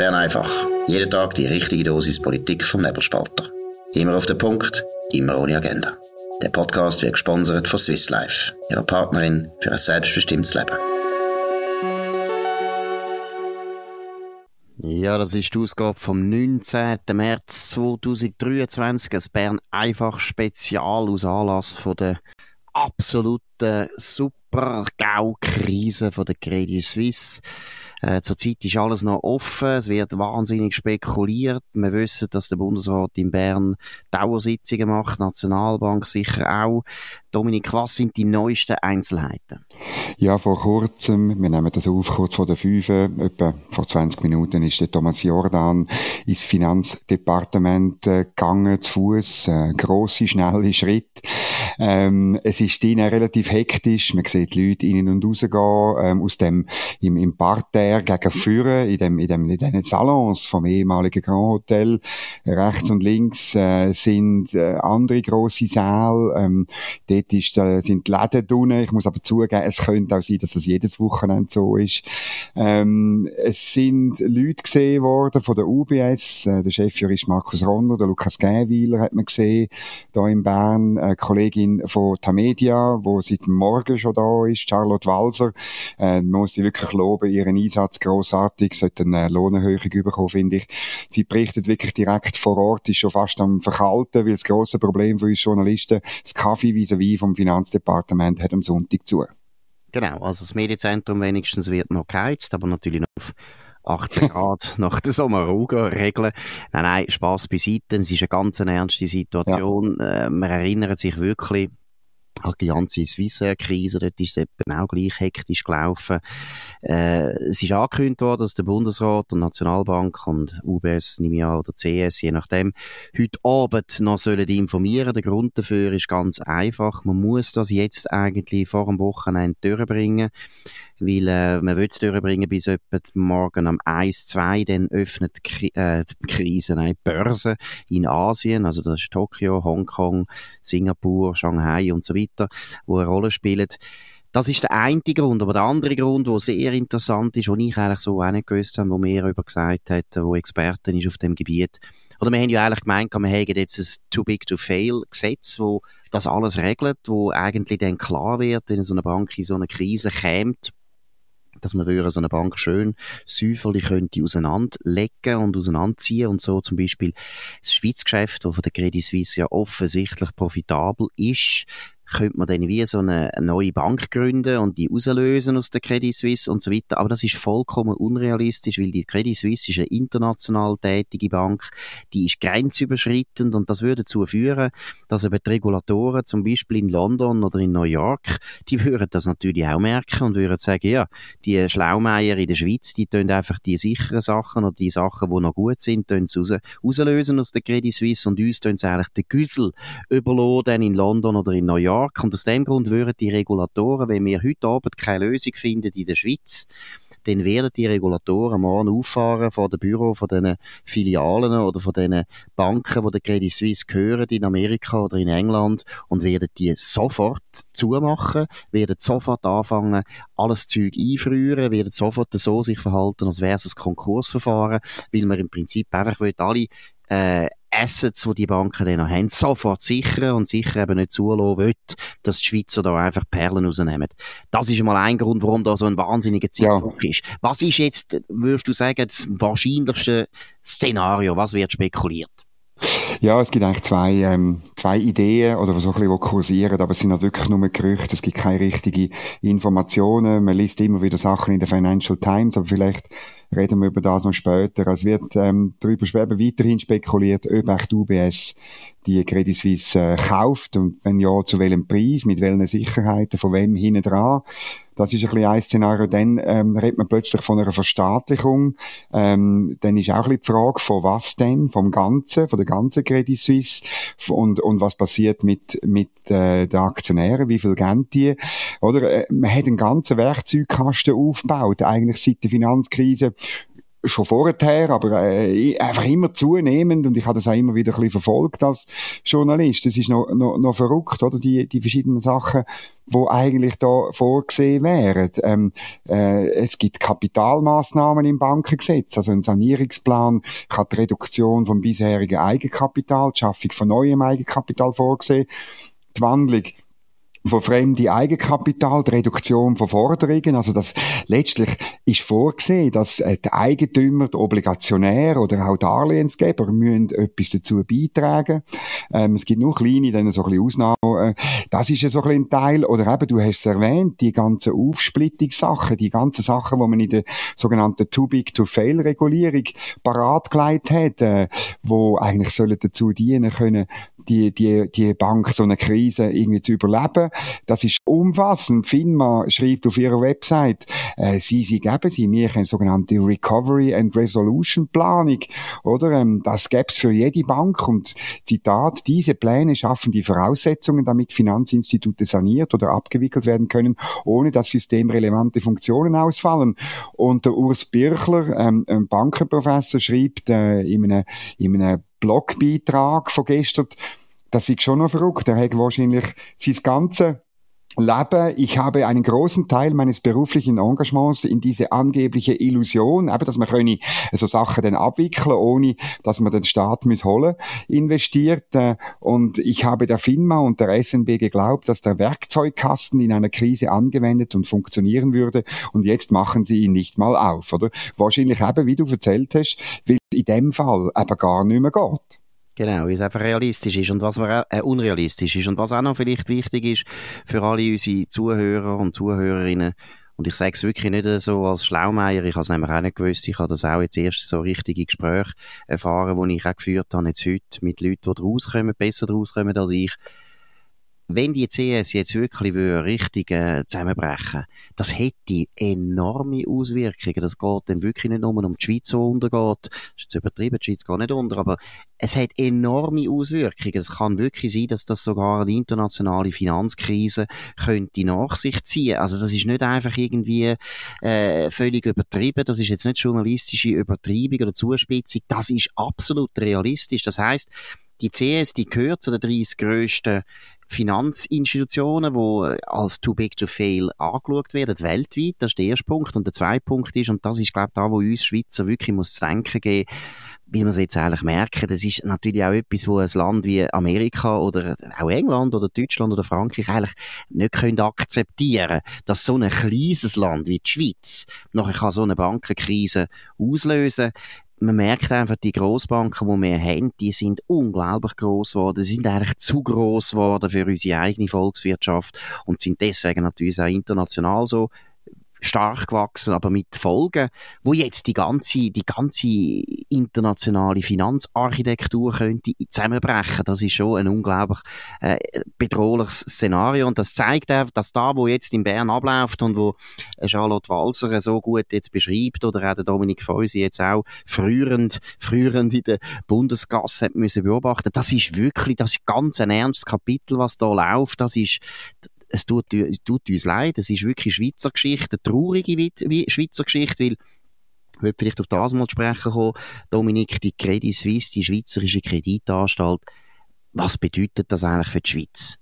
Bern einfach. Jeden Tag die richtige Dosis Politik vom Nebelspalter. Immer auf den Punkt, immer ohne Agenda. Der Podcast wird gesponsert von Swiss Life, ihrer Partnerin für ein selbstbestimmtes Leben. Ja, das ist die Ausgabe vom 19. März 2023, ein Bern einfach Spezial aus Anlass von der absoluten Super-GAU-Krise der Credit Suisse. Äh, zurzeit ist alles noch offen, es wird wahnsinnig spekuliert. Wir wissen, dass der Bundesrat in Bern Dauersitzungen macht, Nationalbank sicher auch. Dominik, was sind die neuesten Einzelheiten? Ja, vor kurzem, wir nehmen das auf, kurz vor der fünf, etwa vor 20 Minuten ist der Thomas Jordan ins Finanzdepartement äh, gegangen, zu Fuß, äh, grosse, schnelle Schritt. Ähm, es ist ihnen relativ hektisch, man sieht Leute innen und rausgehen, ähm, aus dem, im, im Parterre gegen Führen, in dem, in dem, in den Salons vom ehemaligen Grand Hotel, rechts und links, äh, sind äh, andere grosse Säle, ähm, dort ist, äh, sind die Läden drin, ich muss aber zugeben, es könnte auch sein, dass das jedes Wochenende so ist. Ähm, es sind Leute gesehen worden von der UBS, äh, der Chefjurist Markus Ronner, der Lukas Gähwiler hat man gesehen, da in Bern, eine Kollegin von Tamedia, wo seit Morgen schon da ist, Charlotte Walser, äh, man muss sie wirklich loben, ihren Einsatz grossartig, sollte eine Lohnerhöhung bekommen, finde ich. Sie berichtet wirklich direkt vor Ort, ist schon fast am Verkalten, weil das grosse Problem für uns Journalisten, das Kaffee vis-à-vis vom Finanzdepartement hat am Sonntag zu. Genau, also das Medienzentrum wenigstens wird noch geheizt, aber natürlich noch auf 18 Grad nach der Sommerruga-Regel. Nein, nein, Spass beiseite. Es ist eine ganz ernste Situation. Ja. Äh, man erinnert sich wirklich die ganze Swissair-Krise, dort ist es eben auch gleich hektisch gelaufen. Äh, es ist angekündigt worden, dass der Bundesrat und Nationalbank und UBS, an, oder CS, je nachdem, heute Abend noch sollen informieren. Der Grund dafür ist ganz einfach. Man muss das jetzt eigentlich vor dem Wochenende durchbringen weil äh, man will es durchbringen bis etwa morgen am 1, 2, dann öffnet die, äh, die Krise, nein, die Börse in Asien, also das ist Tokio, Hongkong, Singapur, Shanghai und so weiter, wo eine Rolle spielen. Das ist der eine Grund, aber der andere Grund, der sehr interessant ist, den ich eigentlich so auch nicht gewusst habe, wo mir über gesagt hat, wo Experten ist auf dem Gebiet. Oder wir haben ja eigentlich gemeint, wir haben jetzt ein Too Big to Fail Gesetz, wo das alles regelt, wo eigentlich dann klar wird, wenn so eine Bank in so eine Krise kommt, dass man so eine Bank schön säuferlich könnte auseinanderlegen und auseinanderziehen und so. Zum Beispiel das Schweizgeschäft, das von der Credit Suisse ja offensichtlich profitabel ist, könnte man dann wie so eine, neue Bank gründen und die auslösen aus der Credit Suisse und so weiter. Aber das ist vollkommen unrealistisch, weil die Credit Suisse ist eine international tätige Bank, die ist grenzüberschreitend und das würde dazu führen, dass eben die Regulatoren zum Beispiel in London oder in New York, die würden das natürlich auch merken und würden sagen, ja, die Schlaumeier in der Schweiz, die tun einfach die sicheren Sachen oder die Sachen, die noch gut sind, tun sie raus, auslösen aus der Credit Suisse und uns tun sie eigentlich den Güssel überladen in London oder in New York stark. Und aus dem Grund würden die Regulatoren, wenn wir heute Abend keine Lösung finden in der Schweiz, dann werden die Regulatoren morgen auffahren vor dem Büro von den Filialen oder von den Banken, die der Credit Suisse gehören in Amerika oder in England und werden die sofort zumachen, werden sofort anfangen, alles Zeug einfrieren, werden sofort so sich verhalten, als wäre es ein Konkursverfahren, weil man im Prinzip einfach alle äh, Assets, die die Banken dann noch haben, sofort sichern und sicher eben nicht zulassen will, dass die Schweizer da einfach Perlen rausnehmen. Das ist mal ein Grund, warum da so ein wahnsinniger Zeitdruck ja. ist. Was ist jetzt, würdest du sagen, das wahrscheinlichste Szenario? Was wird spekuliert? Ja, es gibt eigentlich zwei, ähm, zwei Ideen oder so ein bisschen, die kursieren, aber es sind halt wirklich nur Gerüchte, es gibt keine richtigen Informationen, man liest immer wieder Sachen in der Financial Times, aber vielleicht reden wir über das noch später. Es wird ähm, darüber schweben weiterhin spekuliert, ob echt UBS die Credit Suisse äh, kauft und wenn ja, zu welchem Preis, mit welchen Sicherheiten, von wem hinten dran. Das ist ein bisschen ein Szenario. Dann ähm, redet man plötzlich von einer Verstaatlichung. Ähm, dann ist auch ein bisschen die Frage, von was denn? Vom Ganzen, von der ganzen Credit Suisse. Und, und was passiert mit, mit äh, den Aktionären? Wie viel geben die? Oder äh, man hat einen ganzen Werkzeugkasten aufgebaut, eigentlich seit der Finanzkrise schon vorher, aber äh, einfach immer zunehmend und ich habe das auch immer wieder ein bisschen verfolgt als Journalist. Das ist noch, noch, noch verrückt, oder? Die, die verschiedenen Sachen, wo eigentlich da vorgesehen wären. Ähm, äh, es gibt Kapitalmaßnahmen im Bankengesetz, also ein Sanierungsplan kann die Reduktion vom bisherigen Eigenkapital, die Schaffung von neuem Eigenkapital vorsehen, die Wandlung von fremde Eigenkapital, die Reduktion von Forderungen. Also das letztlich ist vorgesehen, dass äh, die Eigentümer, die Obligationäre oder auch Darlehensgeber müssen etwas dazu beitragen. Ähm, es gibt nur kleine, dann so ein bisschen Ausnahmen. Äh, das ist ja so ein bisschen ein Teil. Oder eben, du hast es erwähnt, die ganzen Aufsplittungssachen, die ganzen Sachen, die man in der sogenannten Too Big to Fail Regulierung parat gelegt hat, äh, wo eigentlich sollen dazu dienen können, die, die, die Bank so eine Krise irgendwie zu überleben. Das ist umfassend. FINMA schreibt auf ihrer Website, äh, sie, sie geben sie mir eine sogenannte Recovery and Resolution Planung, oder? Ähm, das gäbe es für jede Bank und Zitat, diese Pläne schaffen die Voraussetzungen, damit Finanzinstitute saniert oder abgewickelt werden können, ohne dass systemrelevante Funktionen ausfallen. Und der Urs Birchler, ähm, ein Bankenprofessor, schreibt äh, in einem, in einem Blogbeitrag von gestern, das ist schon noch verrückt. Er hat wahrscheinlich sein ganze Leben, ich habe einen großen Teil meines beruflichen Engagements in diese angebliche Illusion, eben, dass man könne so Sachen dann abwickeln, ohne dass man den Staat muss holen, investiert. Äh, und ich habe der FINMA und der SNB geglaubt, dass der Werkzeugkasten in einer Krise angewendet und funktionieren würde. Und jetzt machen sie ihn nicht mal auf, oder? Wahrscheinlich eben, wie du erzählt hast, weil es in dem Fall eben gar nicht mehr geht. Genau, wie es einfach realistisch ist und was äh, unrealistisch ist. Und was auch noch vielleicht wichtig ist für alle unsere Zuhörer und Zuhörerinnen, und ich sage es wirklich nicht so als Schlaumeier, ich habe es nämlich auch nicht gewusst, ich habe das auch jetzt erst so richtige Gespräche erfahren, die ich auch geführt habe, jetzt heute mit Leuten, die rauskommen, besser rauskommen als ich wenn die CS jetzt wirklich richtig äh, zusammenbrechen das hätte enorme Auswirkungen. Das geht dann wirklich nicht nur um die Schweiz, die untergeht. Das ist jetzt übertrieben, die Schweiz geht nicht unter, aber es hat enorme Auswirkungen. Es kann wirklich sein, dass das sogar eine internationale Finanzkrise könnte nach sich ziehen. Also das ist nicht einfach irgendwie äh, völlig übertrieben. Das ist jetzt nicht journalistische Übertreibung oder Zuspitzung. Das ist absolut realistisch. Das heißt, die CS, die gehört zu den 30 grössten Finanzinstitutionen, die als too big to fail angeschaut werden, weltweit. Das ist der erste Punkt. Und der zweite Punkt ist, und das ist, glaube ich, da, wo uns Schweizer wirklich muss zu denken geben, wie wir es jetzt eigentlich merken, das ist natürlich auch etwas, wo ein Land wie Amerika oder auch England oder Deutschland oder Frankreich eigentlich nicht können akzeptieren dass so ein kleines Land wie die Schweiz nachher so eine Bankenkrise auslösen man merkt einfach, die Großbanken, die wir haben, die sind unglaublich groß geworden. Sie sind eigentlich zu groß geworden für unsere eigene Volkswirtschaft und sind deswegen natürlich auch international so stark gewachsen, aber mit Folgen, wo jetzt die ganze, die ganze internationale Finanzarchitektur könnte zusammenbrechen. Das ist schon ein unglaublich äh, bedrohliches Szenario und das zeigt auch, dass da, wo jetzt in Bern abläuft und wo Charlotte Walser so gut jetzt beschreibt oder auch der Dominik Feusi jetzt auch früherend, früherend in der Bundesgasse hat müssen beobachten, das ist wirklich, das ist ganz ein ernstes Kapitel, was da läuft. Das ist es tut, tut uns leid, es ist wirklich Schweizer Geschichte, eine traurige Schweizer Geschichte, weil ich würde vielleicht auf das mal sprechen kommen, Dominik, die Credit Suisse, die Schweizerische Kreditanstalt, was bedeutet das eigentlich für die Schweiz?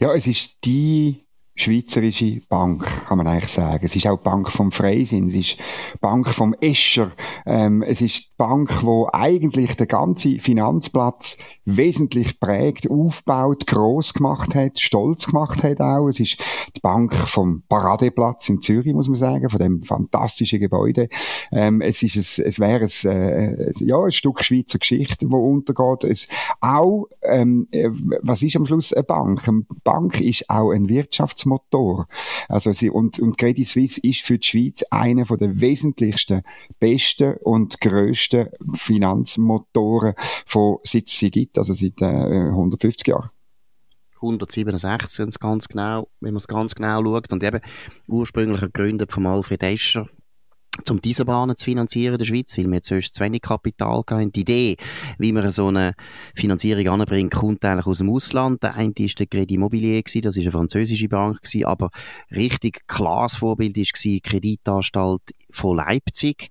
Ja, es ist die schweizerische Bank, kann man eigentlich sagen. Es ist auch die Bank vom Freisinn, es ist die Bank vom Escher, ähm, es ist die Bank, wo eigentlich den ganzen Finanzplatz wesentlich prägt, aufbaut, groß gemacht hat, stolz gemacht hat auch. Es ist die Bank vom Paradeplatz in Zürich, muss man sagen, von dem fantastischen Gebäude. Ähm, es ist es, es wäre es, äh, ja, ein Stück Schweizer Geschichte, wo untergeht. Es auch, ähm, äh, was ist am Schluss eine Bank? Eine Bank ist auch ein Wirtschaftsmotor. Also sie, und, und Credit Suisse ist für die Schweiz einer von der wesentlichsten, besten und grössten Finanzmotoren, von seit sie gibt also seit äh, 150 Jahren. 167, wenn, es ganz genau, wenn man es ganz genau schaut. Und eben ursprünglich gegründet von Alfred Escher, um diese Bahnen zu finanzieren in der Schweiz, weil wir zuerst zu wenig Kapital hatten. Die Idee, wie man so eine Finanzierung anbringt, kommt eigentlich aus dem Ausland. Der eine war der Credit Immobilier, das war eine französische Bank, aber richtig klares Vorbild war die Kreditanstalt von Leipzig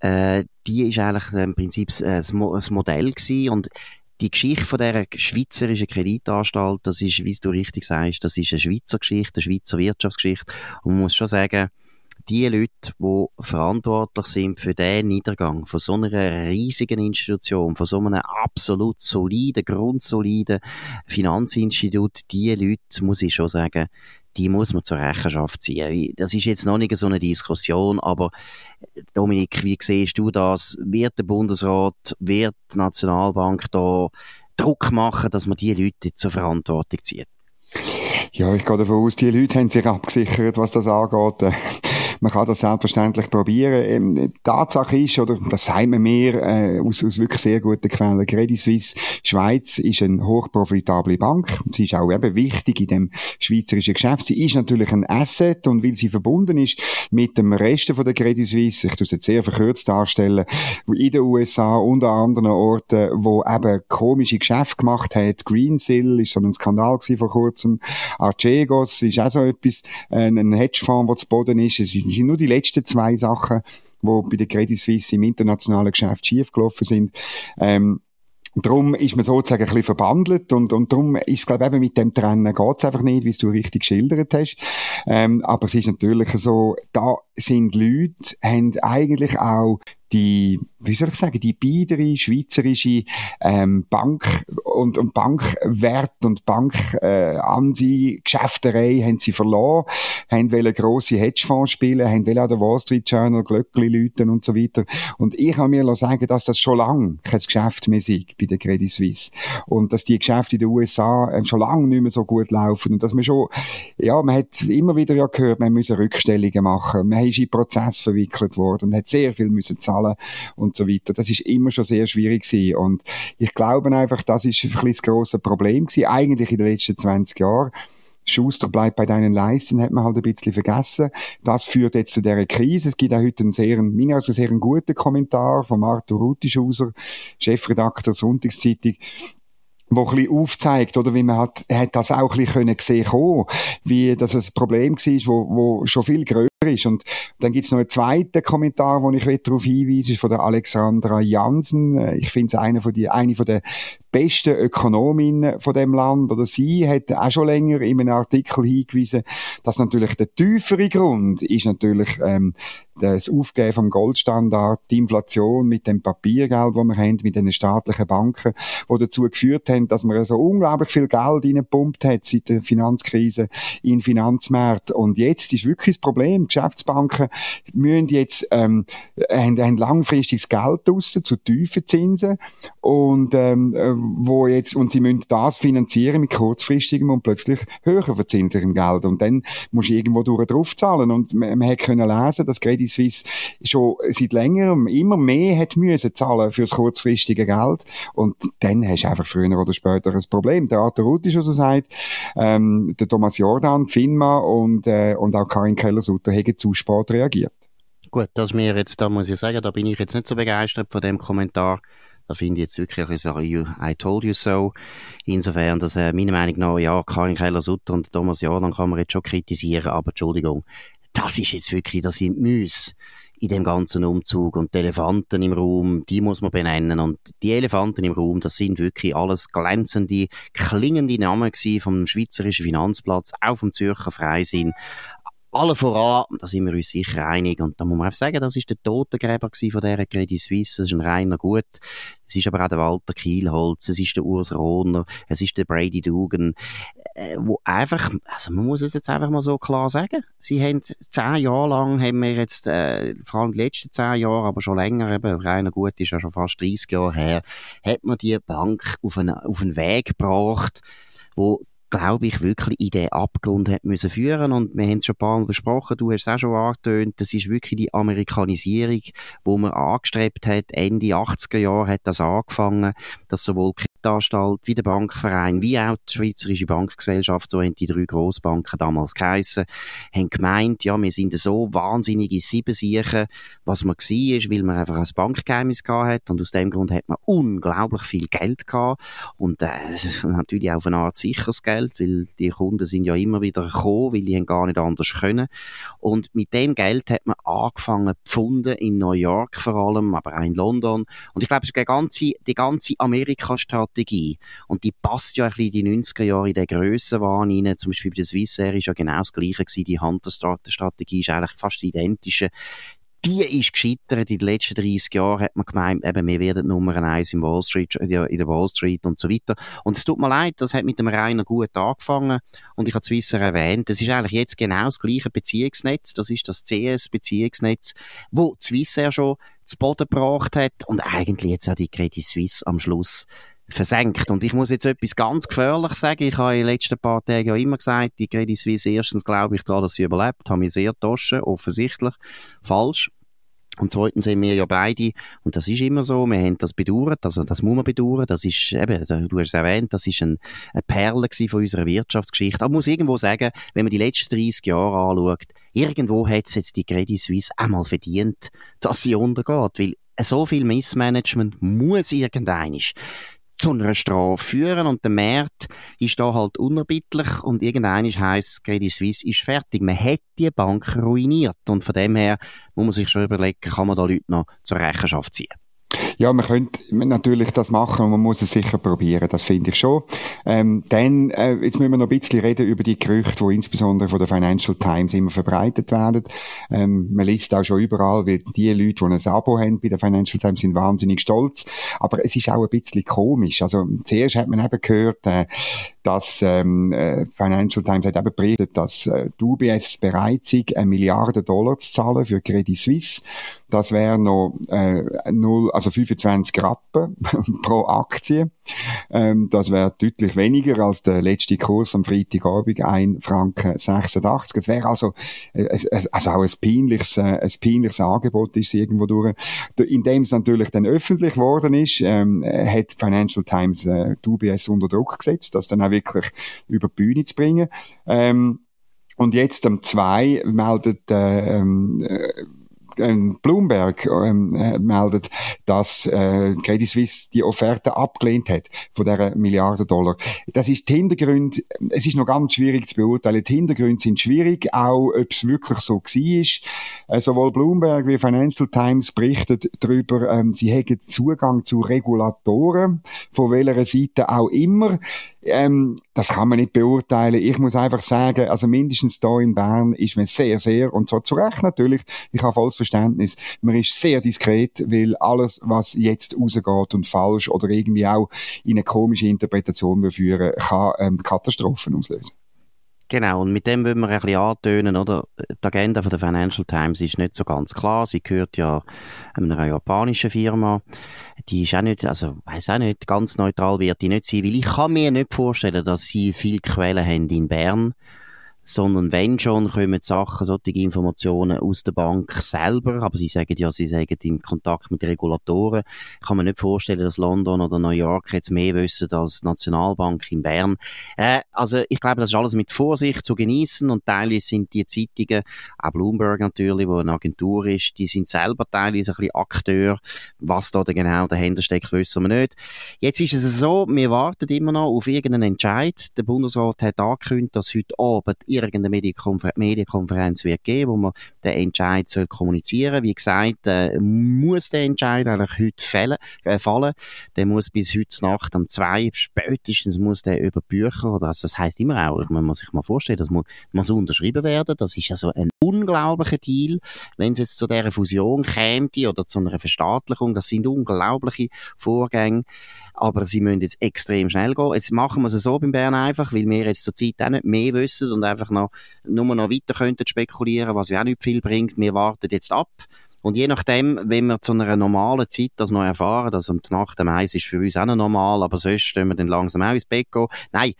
äh, die ist eigentlich im Prinzip äh, das Modell gewesen und die Geschichte von dieser schweizerischen Kreditanstalt, das ist, wie du richtig sagst, das ist eine Schweizer Geschichte, eine Schweizer Wirtschaftsgeschichte. Und man muss schon sagen, die Leute, die verantwortlich sind für den Niedergang von so einer riesigen Institution, von so einem absolut soliden, grundsoliden Finanzinstitut, die Leute, muss ich schon sagen, die muss man zur Rechenschaft ziehen. Das ist jetzt noch nicht so eine Diskussion, aber Dominik, wie siehst du das? Wird der Bundesrat, wird die Nationalbank da Druck machen, dass man die Leute zur Verantwortung zieht? Ja, ich gehe davon aus, die Leute haben sich abgesichert, was das angeht. Man kann das selbstverständlich probieren. Ähm, Tatsache ist, oder das sagt man mir äh, aus, aus wirklich sehr guten Quellen, Credit Suisse Schweiz ist eine hochprofitable Bank. Sie ist auch eben wichtig in dem schweizerischen Geschäft. Sie ist natürlich ein Asset und weil sie verbunden ist mit dem Rest von der Credit Suisse, ich tue es jetzt sehr verkürzt darstellen, in den USA und an anderen Orten, wo eben komische Geschäfte gemacht hat. Greensill ist so ein Skandal vor kurzem. Archegos ist auch so etwas, äh, ein Hedgefonds, der zu Boden ist. Es sind nur die letzten zwei Sachen, die bei der Credit Suisse im internationalen Geschäft schiefgelaufen sind. Ähm, Darum ist man sozusagen ein bisschen verbandelt und, und darum ist, glaube ich, eben mit dem Trennen geht's einfach nicht, wie du richtig geschildert hast. Ähm, aber es ist natürlich so, da sind Leute, haben eigentlich auch die, wie soll ich sagen, die biedere schweizerische ähm, Bank und, und Bankwert und Bank äh, an Geschäfterei haben sie verloren, haben wollen grosse Hedgefonds spielen, haben wollen an der Wall Street Journal Glöckli läuten und so weiter. Und ich habe mir sagen, dass das schon lange kein Geschäft mehr ist bei der Credit Suisse. Und dass die Geschäfte in den USA äh, schon lange nicht mehr so gut laufen. Und dass man schon, ja, man hat immer wieder ja gehört, man müsse Rückstellungen machen, man ist in Prozess verwickelt worden und hat sehr viel müssen zahlen. Zahlen und so weiter. Das ist immer schon sehr schwierig gewesen. Und ich glaube einfach, das ist ein das grosse Problem gewesen, eigentlich in den letzten 20 Jahren. Schuster bleibt bei deinen Leisten, hat man halt ein bisschen vergessen. Das führt jetzt zu dieser Krise. Es gibt auch heute einen sehr, meiner also sehr guten Kommentar von Arthur Rutischuser, Chefredakteur Sonntagszeitung, wo ein bisschen aufzeigt, oder wie man hat, hat das auch ein bisschen können sehen können, wie das ein Problem war, wo, wo schon viel größer ist. Und dann gibt's noch einen zweiten Kommentar, wo ich darauf hinweise, ist von der Alexandra Jansen. Ich finde es eine von die, eine von der besten Ökonomin von dem Land oder sie hat auch schon länger in einem Artikel hingewiesen, dass natürlich der tiefere Grund ist natürlich ähm, das Aufgeben vom Goldstandard, die Inflation mit dem Papiergeld, wo wir haben, mit den staatlichen Banken, wo dazu geführt haben, dass man so unglaublich viel Geld reingepumpt hat seit der Finanzkrise in Finanzmärkte. Und jetzt ist wirklich das Problem, Geschäftsbanken müssen jetzt ähm, haben, haben langfristiges Geld draussen zu tiefen Zinsen und ähm, wo jetzt, und sie müssen das finanzieren mit kurzfristigem und plötzlich höher verzinsterem Geld. Und dann musst du irgendwo durch drauf zahlen. Und man, man hat können lesen, dass Credit Suisse schon seit längerem immer mehr hat müssen zahlen fürs kurzfristige Geld. Und dann hast du einfach früher oder später ein Problem. Der Arthur Ruth ist also sagt, ähm, der Thomas Jordan, FINMA und, äh, und auch Karin Keller-Sutter haben zu spät reagiert. Gut, dass mir jetzt, da muss ich sagen, da bin ich jetzt nicht so begeistert von dem Kommentar. Da finde ich jetzt wirklich ein bisschen I told you so. Insofern, dass äh, meiner Meinung nach, ja, Karin Keller-Sutter und Thomas Jordan kann man jetzt schon kritisieren, aber Entschuldigung, das ist jetzt wirklich, das sind Müs in dem ganzen Umzug und die Elefanten im Raum, die muss man benennen und die Elefanten im Raum, das sind wirklich alles glänzende, klingende Namen vom Schweizerischen Finanzplatz, auch vom Zürcher Freisinn, alle voran, da sind wir uns sicher einig, und da muss man einfach sagen, das ist der Totengräber von dieser Credit Suisse, das ist ein reiner Gut. Es ist aber auch der Walter Kielholz, es ist der Urs Rohner, es ist der Brady Dugan, äh, wo einfach, also man muss es jetzt einfach mal so klar sagen, sie haben zehn Jahre lang, haben wir jetzt, äh, vor allem die letzten zehn Jahre, aber schon länger, eben, reiner Gut ist ja schon fast 30 Jahre her, hat man die Bank auf einen, auf einen Weg gebracht, wo glaube ich, wirklich in den Abgrund hat müssen führen. Und wir haben es schon ein paar Mal besprochen, du hast es auch schon angetönt, das ist wirklich die Amerikanisierung, wo man angestrebt hat, Ende 80er Jahre hat das angefangen, dass sowohl Kreditanstalt, wie der Bankverein, wie auch die Schweizerische Bankgesellschaft, so haben die drei Grossbanken damals geheissen, haben gemeint, ja, wir sind so wahnsinnige Siebensiechen, was man war, ist, weil man einfach ein Bankgeheimnis hat und aus dem Grund hat man unglaublich viel Geld gehabt und äh, natürlich auch auf eine Art sicheres Geld, weil die Kunden sind ja immer wieder gekommen, weil die haben gar nicht anders können und mit dem Geld hat man angefangen, Pfunde in New York vor allem, aber auch in London und ich glaube, die ganze, die ganze Amerika-Strategie und die passt ja ein bisschen in die 90er Jahre in den Grössenwahn rein, zum Beispiel bei der Swissair ist ja genau das Gleiche gewesen, die Hunter-Strategie ist eigentlich fast identische die ist gescheitert. In den letzten 30 Jahren hat man gemeint, eben, wir werden Nummer eins in Wall Street, in der Wall Street und so weiter. Und es tut mir leid, das hat mit dem Rainer gut angefangen. Und ich habe Swisser erwähnt. Das ist eigentlich jetzt genau das gleiche Beziehungsnetz. Das ist das CS-Beziehungsnetz, wo Swissair schon zu Boden gebracht hat und eigentlich jetzt auch die Credit Suisse am Schluss versenkt. Und ich muss jetzt etwas ganz gefährlich sagen. Ich habe in den letzten paar Tagen ja immer gesagt, die Credit Suisse, erstens glaube ich daran, dass sie überlebt, haben mich sehr getoschen, offensichtlich. Falsch. Und zweitens sind wir ja beide, und das ist immer so, wir haben das bedauert, also das muss man bedauern, das ist eben, du hast es erwähnt, das ist ein, eine Perle von unserer Wirtschaftsgeschichte. Aber man muss irgendwo sagen, wenn man die letzten 30 Jahre anschaut, irgendwo hat es jetzt die Credit Suisse einmal verdient, dass sie untergeht, weil so viel Missmanagement muss irgendeinisch zu einer Strafe führen und der Markt ist da halt unerbittlich und irgendein heisst, Credit Suisse ist fertig. Man hat die Bank ruiniert und von dem her muss man sich schon überlegen, kann man da Leute noch zur Rechenschaft ziehen. Ja, man könnte natürlich das machen und man muss es sicher probieren, das finde ich schon. Ähm, dann, äh, jetzt müssen wir noch ein bisschen reden über die Gerüchte, die insbesondere von der Financial Times immer verbreitet werden. Ähm, man liest auch schon überall, weil die Leute, die ein Abo haben bei der Financial Times, sind wahnsinnig stolz. Aber es ist auch ein bisschen komisch. Also zuerst hat man eben gehört, äh, dass ähm, äh, Financial Times hat eben berichtet, dass äh, UBS bereit ist, eine Milliarde Dollar zu zahlen für Credit Suisse. Das wäre noch äh, 0, also 25 Rappen pro Aktie. Ähm, das wäre deutlich weniger als der letzte Kurs am Freitagabend, 1 Franken 86. Es wäre also, äh, also auch ein peinliches, äh, ein peinliches Angebot ist irgendwo durch. Indem es natürlich dann öffentlich geworden ist, ähm, hat Financial Times äh, UBS unter Druck gesetzt, das dann auch wirklich über die Bühne zu bringen. Ähm, und jetzt am 2 meldet äh, ähm, äh, Bloomberg ähm, äh, meldet, dass äh, Credit Suisse die Offerte abgelehnt hat von der Milliarde Dollar. Das ist die Hintergrund, es ist noch ganz schwierig zu beurteilen. Die Hintergründe sind schwierig, auch ob es wirklich so war. Äh, sowohl Bloomberg wie Financial Times berichtet darüber, ähm, sie hätten Zugang zu Regulatoren, von welcher Seite auch immer. Ähm, das kann man nicht beurteilen. Ich muss einfach sagen, also mindestens da in Bern ist man sehr, sehr, und so zu Recht natürlich, ich habe volles Verständnis, man ist sehr diskret, weil alles, was jetzt rausgeht und falsch oder irgendwie auch in eine komische Interpretation führen, kann ähm, Katastrophen auslösen. Genau, und mit dem wollen wir ein bisschen antönen, oder? Die Agenda von der Financial Times ist nicht so ganz klar. Sie gehört ja einer japanischen Firma. Die ist auch nicht, also, weiß auch nicht, ganz neutral wird die nicht sein, weil ich kann mir nicht vorstellen, dass sie viele Quellen haben in Bern sondern wenn schon, kommen Sachen, solche Informationen aus der Bank selber, aber sie sagen ja, sie sagen im Kontakt mit Regulatoren. Kann mir nicht vorstellen, dass London oder New York jetzt mehr wissen als die Nationalbank in Bern. Äh, also ich glaube, das ist alles mit Vorsicht zu genießen und teilweise sind die Zeitungen, auch Bloomberg natürlich, wo eine Agentur ist, die sind selber teilweise ein bisschen Akteur. Was da genau dahinter steckt, wissen wir nicht. Jetzt ist es so, wir warten immer noch auf irgendeinen Entscheid. Der Bundesrat hat angekündigt, dass heute Abend irgendeine Medienkonfer Medienkonferenz wird geben, wo man den Entscheid soll kommunizieren. Wie gesagt, äh, muss der Entscheid eigentlich heute fällen, äh, fallen. Der muss bis heute Nacht um zwei, spätestens muss der über Bücher oder also das heißt immer auch, man muss sich mal vorstellen, das muss, muss unterschrieben werden. Das ist also ein unglaublicher Deal, wenn es jetzt zu dieser Fusion käme oder zu einer Verstaatlichung. Das sind unglaubliche Vorgänge aber sie müssen jetzt extrem schnell gehen. Jetzt machen wir es so beim Bern einfach, weil wir jetzt zur Zeit auch nicht mehr wissen und einfach noch, nur noch weiter könnten spekulieren, was ja auch nicht viel bringt. Wir warten jetzt ab. Und je nachdem, wenn wir zu einer normalen Zeit das noch erfahren, also um Nacht am Eis ist für uns auch noch normal, aber sonst können wir dann langsam auch ins Bett gehen. Nein,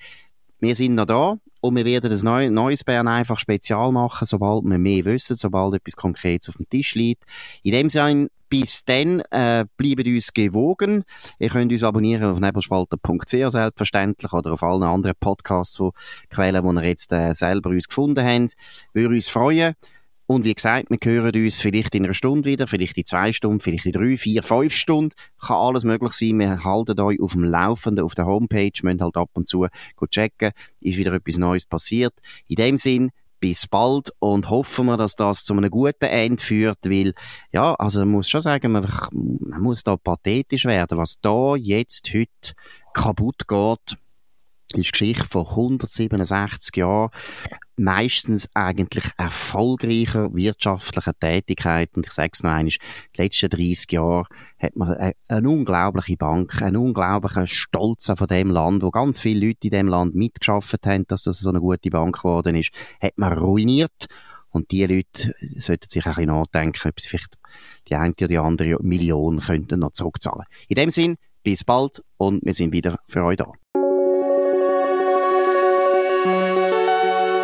wir sind noch da und wir werden ein neues Bern einfach spezial machen, sobald wir mehr wissen, sobald etwas Konkretes auf dem Tisch liegt. In dem Sinne, bis dann, äh, bleibt uns gewogen. Ihr könnt uns abonnieren auf nebelspalter.ch selbstverständlich oder auf allen anderen Podcasts, wo Quellen, die ihr jetzt äh, selber uns gefunden habt. Würde uns freuen. Und wie gesagt, wir hören uns vielleicht in einer Stunde wieder, vielleicht in zwei Stunden, vielleicht in drei, vier, fünf Stunden. Kann alles möglich sein. Wir halten euch auf dem Laufenden auf der Homepage, müssen halt ab und zu checken, ist wieder etwas Neues passiert. In dem Sinn, bis bald und hoffen wir, dass das zu einem guten Ende führt, weil, ja, also man muss schon sagen, man, man muss da pathetisch werden, was da jetzt heute kaputt geht ist Geschichte von 167 Jahren meistens eigentlich erfolgreicher wirtschaftlicher Tätigkeit. Und ich sage es noch einmal, die letzten 30 Jahre hat man eine, eine unglaubliche Bank, einen unglaublichen Stolz von dem Land, wo ganz viele Leute in dem Land mitgeschafft haben, dass das so eine gute Bank geworden ist, hat man ruiniert. Und die Leute sollten sich ein bisschen nachdenken, ob sie vielleicht die eine oder die andere Million könnten noch zurückzahlen. In dem Sinn, bis bald und wir sind wieder für euch da.